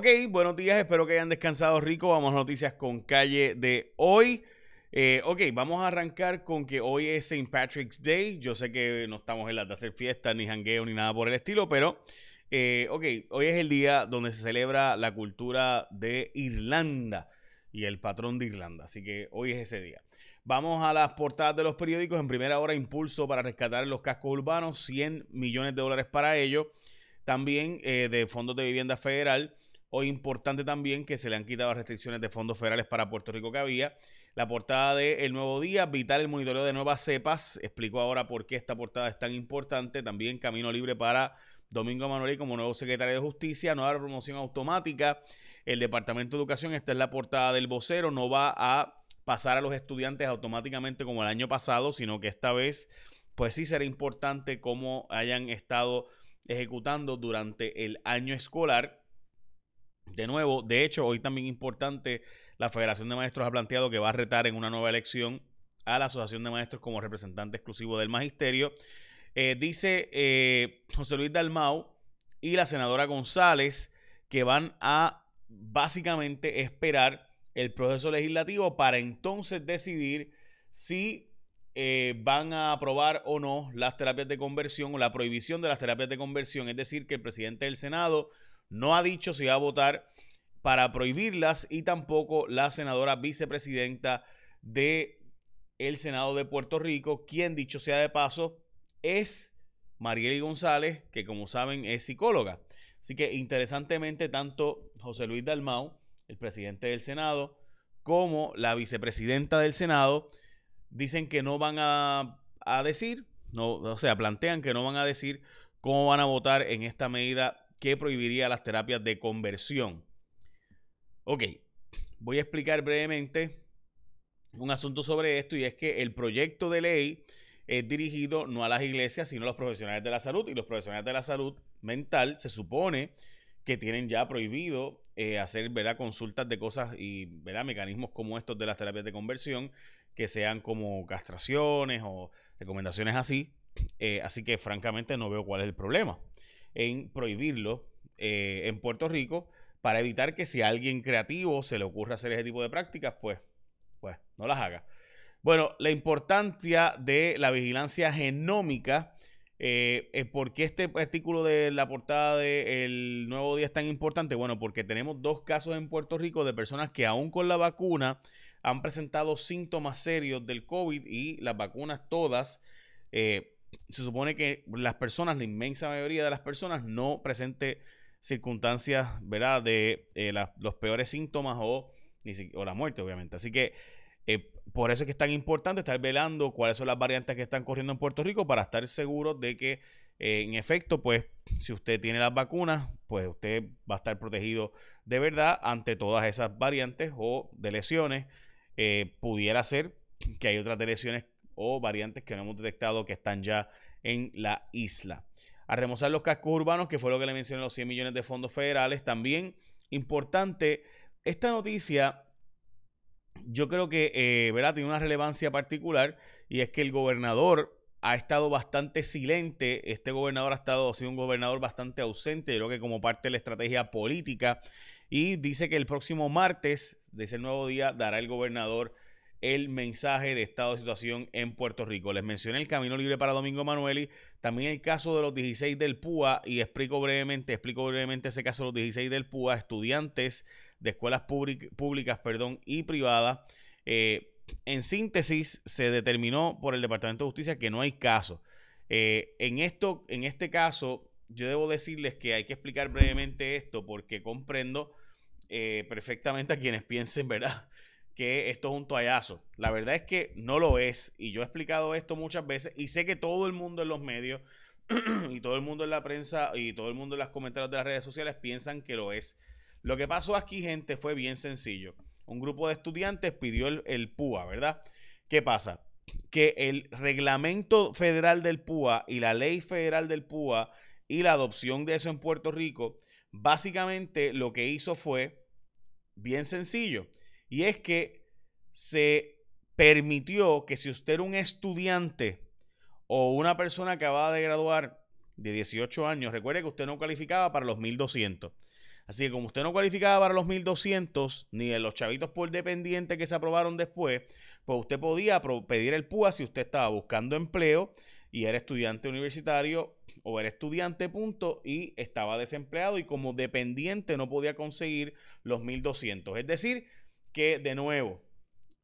Ok, buenos días, espero que hayan descansado rico. Vamos a noticias con calle de hoy. Eh, ok, vamos a arrancar con que hoy es St. Patrick's Day. Yo sé que no estamos en la de hacer fiesta, ni jangueo, ni nada por el estilo, pero eh, ok, hoy es el día donde se celebra la cultura de Irlanda y el patrón de Irlanda. Así que hoy es ese día. Vamos a las portadas de los periódicos. En primera hora, impulso para rescatar los cascos urbanos, 100 millones de dólares para ello. También eh, de fondos de vivienda federal. Hoy importante también que se le han quitado restricciones de fondos federales para Puerto Rico que había. La portada de El Nuevo Día, vital el monitoreo de nuevas cepas. Explico ahora por qué esta portada es tan importante. También camino libre para Domingo Manuel como nuevo secretario de Justicia. Nueva promoción automática. El Departamento de Educación, esta es la portada del vocero, no va a pasar a los estudiantes automáticamente como el año pasado, sino que esta vez, pues sí será importante cómo hayan estado ejecutando durante el año escolar de nuevo, de hecho, hoy también importante, la Federación de Maestros ha planteado que va a retar en una nueva elección a la Asociación de Maestros como representante exclusivo del magisterio. Eh, dice eh, José Luis Dalmau y la senadora González que van a básicamente esperar el proceso legislativo para entonces decidir si eh, van a aprobar o no las terapias de conversión o la prohibición de las terapias de conversión. Es decir, que el presidente del Senado no ha dicho si va a votar para prohibirlas y tampoco la senadora vicepresidenta de el Senado de Puerto Rico, quien dicho sea de paso es Marieli González, que como saben es psicóloga. Así que interesantemente tanto José Luis Dalmau, el presidente del Senado, como la vicepresidenta del Senado dicen que no van a, a decir, no, o sea, plantean que no van a decir cómo van a votar en esta medida que prohibiría las terapias de conversión. Ok, voy a explicar brevemente un asunto sobre esto y es que el proyecto de ley es dirigido no a las iglesias, sino a los profesionales de la salud y los profesionales de la salud mental se supone que tienen ya prohibido eh, hacer ¿verdad? consultas de cosas y ¿verdad? mecanismos como estos de las terapias de conversión, que sean como castraciones o recomendaciones así. Eh, así que francamente no veo cuál es el problema en prohibirlo eh, en Puerto Rico para evitar que si a alguien creativo se le ocurra hacer ese tipo de prácticas, pues, pues no las haga. Bueno, la importancia de la vigilancia genómica. Eh, ¿Por qué este artículo de la portada del Nuevo Día es tan importante? Bueno, porque tenemos dos casos en Puerto Rico de personas que aún con la vacuna han presentado síntomas serios del COVID y las vacunas todas eh, se supone que las personas, la inmensa mayoría de las personas, no presente circunstancias, ¿verdad?, de eh, los peores síntomas o, o, la muerte, obviamente. Así que eh, por eso es que es tan importante estar velando cuáles son las variantes que están corriendo en Puerto Rico para estar seguros de que, eh, en efecto, pues, si usted tiene las vacunas, pues usted va a estar protegido de verdad ante todas esas variantes o de lesiones. pudiera ser que hay otras de lesiones o variantes que no hemos detectado que están ya en la isla. A remozar los cascos urbanos, que fue lo que le mencioné, los 100 millones de fondos federales. También importante, esta noticia yo creo que eh, ¿verdad? tiene una relevancia particular y es que el gobernador ha estado bastante silente. Este gobernador ha estado, ha sido un gobernador bastante ausente, creo que como parte de la estrategia política. Y dice que el próximo martes, de ese nuevo día, dará el gobernador el mensaje de estado de situación en Puerto Rico. Les mencioné el camino libre para Domingo Manueli, también el caso de los 16 del PUA y explico brevemente, explico brevemente ese caso de los 16 del PUA, estudiantes de escuelas públicas perdón, y privadas. Eh, en síntesis, se determinó por el Departamento de Justicia que no hay caso. Eh, en, esto, en este caso, yo debo decirles que hay que explicar brevemente esto porque comprendo eh, perfectamente a quienes piensen, ¿verdad? Que esto es un toallazo. La verdad es que no lo es. Y yo he explicado esto muchas veces y sé que todo el mundo en los medios y todo el mundo en la prensa y todo el mundo en los comentarios de las redes sociales piensan que lo es. Lo que pasó aquí, gente, fue bien sencillo. Un grupo de estudiantes pidió el, el PUA, ¿verdad? ¿Qué pasa? Que el reglamento federal del PUA y la ley federal del PUA y la adopción de eso en Puerto Rico, básicamente lo que hizo fue bien sencillo y es que se permitió que si usted era un estudiante o una persona que acababa de graduar de 18 años, recuerde que usted no calificaba para los 1200. Así que como usted no cualificaba para los 1200, ni de los chavitos por dependiente que se aprobaron después, pues usted podía pedir el PUA si usted estaba buscando empleo y era estudiante universitario o era estudiante, punto, y estaba desempleado y como dependiente no podía conseguir los 1200. Es decir, que de nuevo,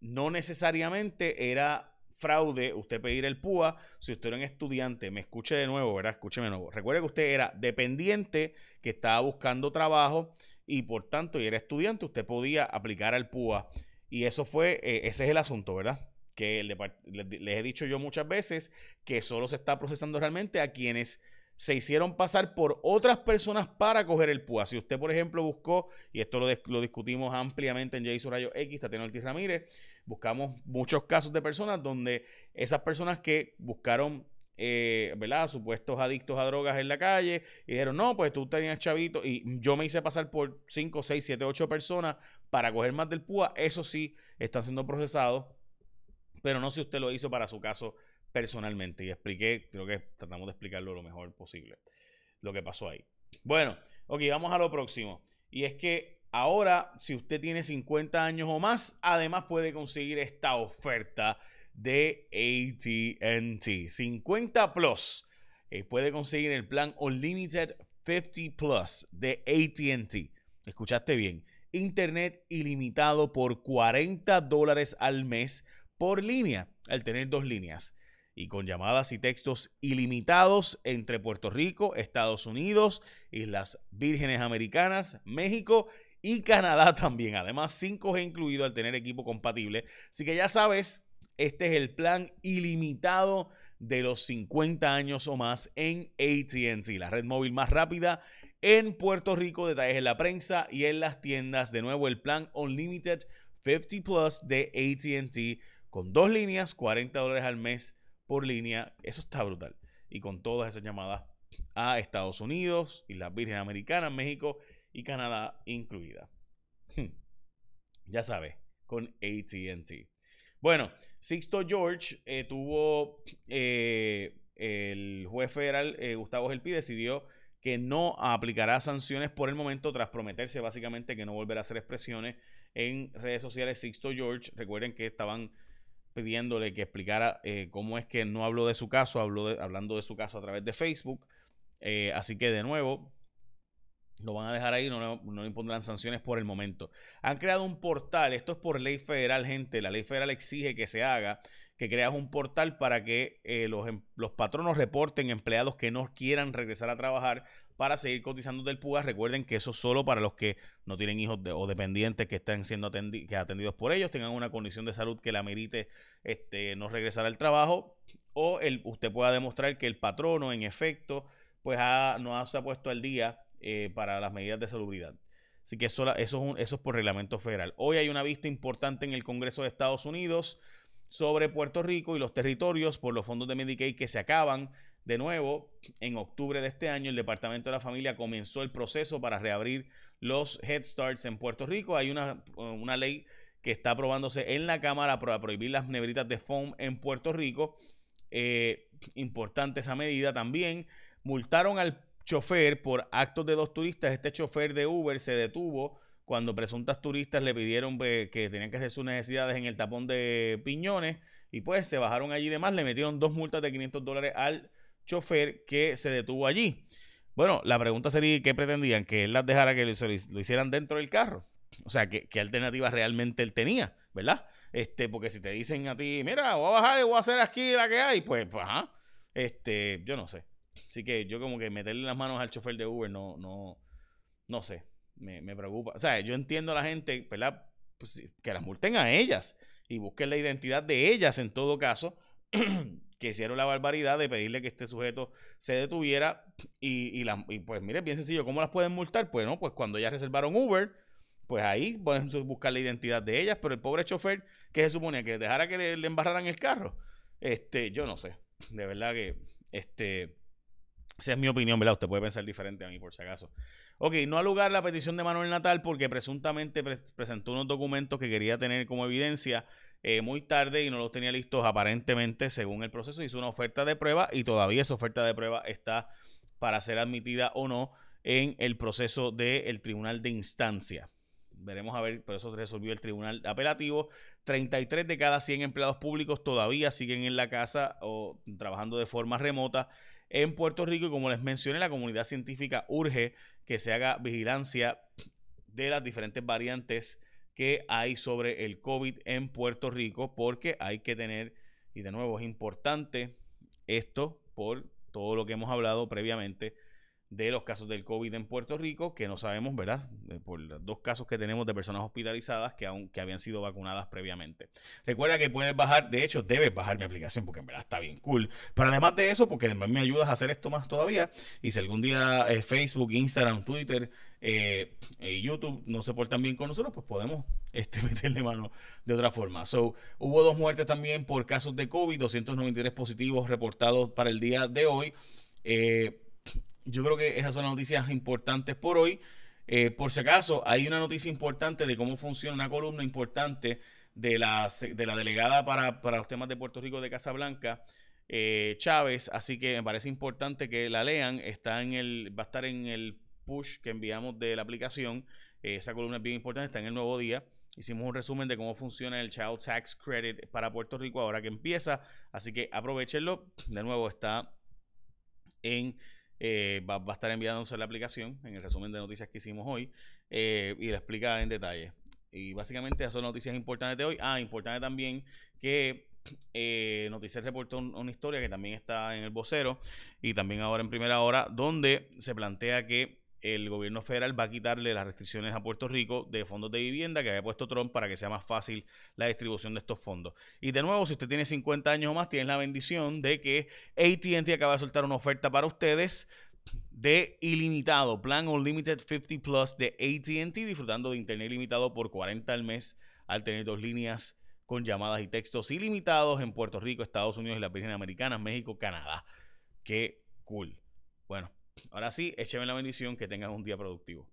no necesariamente era fraude usted pedir el PUA si usted era un estudiante. Me escuche de nuevo, ¿verdad? Escúcheme de nuevo. Recuerde que usted era dependiente que estaba buscando trabajo y por tanto, y era estudiante, usted podía aplicar al PUA. Y eso fue, eh, ese es el asunto, ¿verdad? Que les he dicho yo muchas veces que solo se está procesando realmente a quienes se hicieron pasar por otras personas para coger el PUA. Si usted, por ejemplo, buscó, y esto lo, discutimos ampliamente en Jason Rayo X, Tatiana Ortiz Ramírez, buscamos muchos casos de personas donde esas personas que buscaron, eh, ¿verdad? Supuestos adictos a drogas en la calle y dijeron, no, pues tú tenías chavito y yo me hice pasar por 5, 6, 7, 8 personas para coger más del PUA. Eso sí, están siendo procesados, pero no si usted lo hizo para su caso personalmente. Y expliqué, creo que tratamos de explicarlo lo mejor posible, lo que pasó ahí. Bueno, ok, vamos a lo próximo. Y es que Ahora, si usted tiene 50 años o más, además puede conseguir esta oferta de ATT. 50 Plus. Eh, puede conseguir el plan Unlimited 50 Plus de ATT. Escuchaste bien. Internet ilimitado por 40 dólares al mes por línea, al tener dos líneas. Y con llamadas y textos ilimitados entre Puerto Rico, Estados Unidos, Islas Vírgenes Americanas, México y Canadá también. Además, 5G incluido al tener equipo compatible. Así que ya sabes, este es el plan ilimitado de los 50 años o más en ATT, la red móvil más rápida en Puerto Rico. Detalles en la prensa y en las tiendas. De nuevo, el plan Unlimited 50 Plus de ATT con dos líneas, 40 dólares al mes por línea. Eso está brutal. Y con todas esas llamadas a Estados Unidos, y las Virgen Americanas, México y Canadá incluida. Hmm. Ya sabes, con ATT. Bueno, Sixto George eh, tuvo eh, el juez federal eh, Gustavo Gelpi decidió que no aplicará sanciones por el momento tras prometerse básicamente que no volverá a hacer expresiones en redes sociales. Sixto George, recuerden que estaban pidiéndole que explicara cómo es que no habló de su caso, habló hablando de su caso a través de Facebook. así que de nuevo, lo van a dejar ahí, no, no, impondrán sanciones por el momento. Han creado un portal, esto es por ley federal, gente. La ley federal exige que se haga, que creas un portal para que eh, los, em, los, patronos reporten empleados que no quieran regresar a trabajar para seguir cotizando del PUA. Recuerden que eso es solo para los que no tienen hijos o dependientes que estén siendo que atendidos por ellos, tengan una condición de salud que la merite este, no regresar al trabajo, o usted pueda demostrar que el patrono, en efecto, pues no se ha puesto al día eh, para las medidas de salubridad. Así que eso, eso, es por reglamento federal. Hoy hay una vista importante en el Congreso de Estados Unidos sobre Puerto Rico y los territorios por los fondos de Medicaid que se acaban. De nuevo, en octubre de este año, el Departamento de la Familia comenzó el proceso para reabrir los Head Starts en Puerto Rico. Hay una, una ley que está aprobándose en la Cámara para prohibir las nebritas de foam en Puerto Rico. Eh, importante esa medida también. Multaron al chofer por actos de dos turistas. Este chofer de Uber se detuvo cuando presuntas turistas le pidieron pues, que tenían que hacer sus necesidades en el tapón de Piñones y pues se bajaron allí demás, le metieron dos multas de 500 dólares al chofer que se detuvo allí. Bueno, la pregunta sería, ¿qué pretendían? Que él las dejara que lo, hicieran dentro del carro. O sea, ¿qué, ¿qué, alternativa realmente él tenía? ¿Verdad? Este, porque si te dicen a ti, mira, voy a bajar y voy a hacer aquí la que hay, pues, pues, ajá. Este, yo no sé. Así que yo como que meterle las manos al chofer de Uber no, no, no sé, me, preocupa. O sea, yo entiendo a la gente, ¿verdad? Pues, que las multen a ellas y busquen la identidad de ellas en todo caso, que hicieron la barbaridad de pedirle que este sujeto se detuviera y, y, pues mire, bien sencillo, ¿cómo las pueden multar? Pues no, pues cuando ya reservaron Uber, pues ahí pueden buscar la identidad de ellas, pero el pobre chofer que se suponía que dejara que le, embarraran el carro, este, yo no sé, de verdad que, este, esa es mi opinión, ¿verdad? Usted puede pensar diferente a mí, por si acaso. Ok, no ha lugar la petición de Manuel Natal porque presuntamente presentó unos documentos que quería tener como evidencia eh, muy tarde y no los tenía listos aparentemente según el proceso. Hizo una oferta de prueba y todavía esa oferta de prueba está para ser admitida o no. en el proceso del tribunal de instancia. Veremos a ver, por eso resolvió el tribunal apelativo. 33 de cada 100 empleados públicos todavía siguen en la casa o trabajando de forma remota en Puerto Rico y como les mencioné, la comunidad científica urge que se haga vigilancia de las diferentes variantes hay sobre el COVID en Puerto Rico porque hay que tener, y de nuevo es importante esto por todo lo que hemos hablado previamente, de los casos del COVID en Puerto Rico, que no sabemos, ¿verdad? Eh, por los dos casos que tenemos de personas hospitalizadas que, aún, que habían sido vacunadas previamente. Recuerda que puedes bajar, de hecho, debes bajar mi aplicación porque en verdad está bien cool. Pero además de eso, porque además me ayudas a hacer esto más todavía. Y si algún día eh, Facebook, Instagram, Twitter eh, y YouTube no se portan bien con nosotros, pues podemos este, meterle mano de otra forma. So, hubo dos muertes también por casos de COVID, 293 positivos reportados para el día de hoy. Yo creo que esas son las noticias importantes por hoy. Eh, por si acaso, hay una noticia importante de cómo funciona una columna importante de la, de la delegada para, los temas de Puerto Rico de Casablanca, eh, Chávez. Así que me parece importante que la lean. Está en el, va a estar en el push que enviamos de la aplicación. Eh, esa columna es bien importante, está en el nuevo día. Hicimos un resumen de cómo funciona el Child Tax Credit para Puerto Rico ahora que empieza. Así que aprovechenlo. De nuevo está en eh, va, a estar enviándose la aplicación en el resumen de noticias que hicimos hoy eh, y la explica en detalle. Y básicamente esas son noticias importantes de hoy. Ah, importante también que eh, Noticias reportó una historia que también está en el vocero y también ahora en primera hora, donde se plantea que el gobierno federal va a quitarle las restricciones a Puerto Rico de fondos de vivienda que había puesto Trump para que sea más fácil la distribución de estos fondos. Y de nuevo, si usted tiene 50 años o más, tiene la bendición de que ATT acaba de soltar una oferta para ustedes de ilimitado, plan Unlimited 50 Plus de ATT, disfrutando de internet ilimitado por 40 al mes al tener dos líneas con llamadas y textos ilimitados en Puerto Rico, Estados Unidos y las Virgen Americanas, México, Canadá. Qué cool. Bueno, Ahora sí, écheme la bendición, que tengan un día productivo.